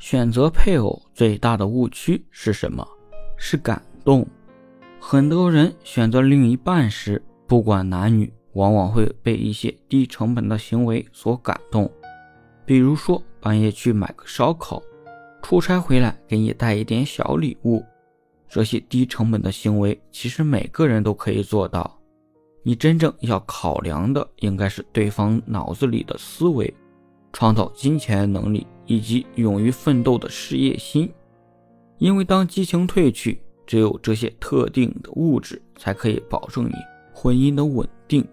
选择配偶最大的误区是什么？是感动。很多人选择另一半时，不管男女，往往会被一些低成本的行为所感动。比如说，半夜去买个烧烤，出差回来给你带一点小礼物。这些低成本的行为，其实每个人都可以做到。你真正要考量的，应该是对方脑子里的思维。创造金钱能力以及勇于奋斗的事业心，因为当激情褪去，只有这些特定的物质才可以保证你婚姻的稳定。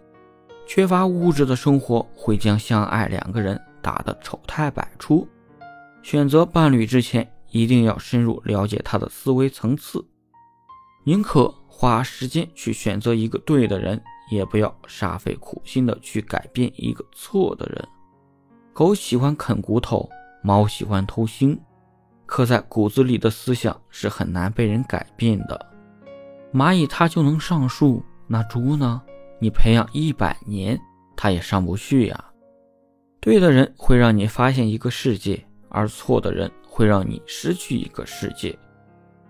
缺乏物质的生活会将相爱两个人打得丑态百出。选择伴侣之前，一定要深入了解他的思维层次，宁可花时间去选择一个对的人，也不要煞费苦心的去改变一个错的人。狗喜欢啃骨头，猫喜欢偷腥，刻在骨子里的思想是很难被人改变的。蚂蚁它就能上树，那猪呢？你培养一百年，它也上不去呀。对的人会让你发现一个世界，而错的人会让你失去一个世界。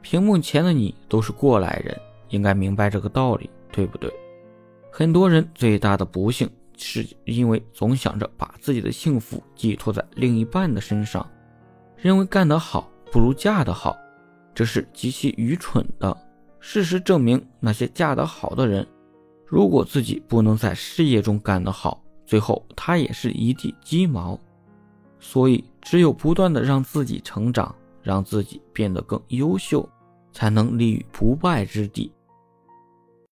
屏幕前的你都是过来人，应该明白这个道理，对不对？很多人最大的不幸。是因为总想着把自己的幸福寄托在另一半的身上，认为干得好不如嫁得好，这是极其愚蠢的。事实证明，那些嫁得好的人，如果自己不能在事业中干得好，最后他也是一地鸡毛。所以，只有不断的让自己成长，让自己变得更优秀，才能立于不败之地。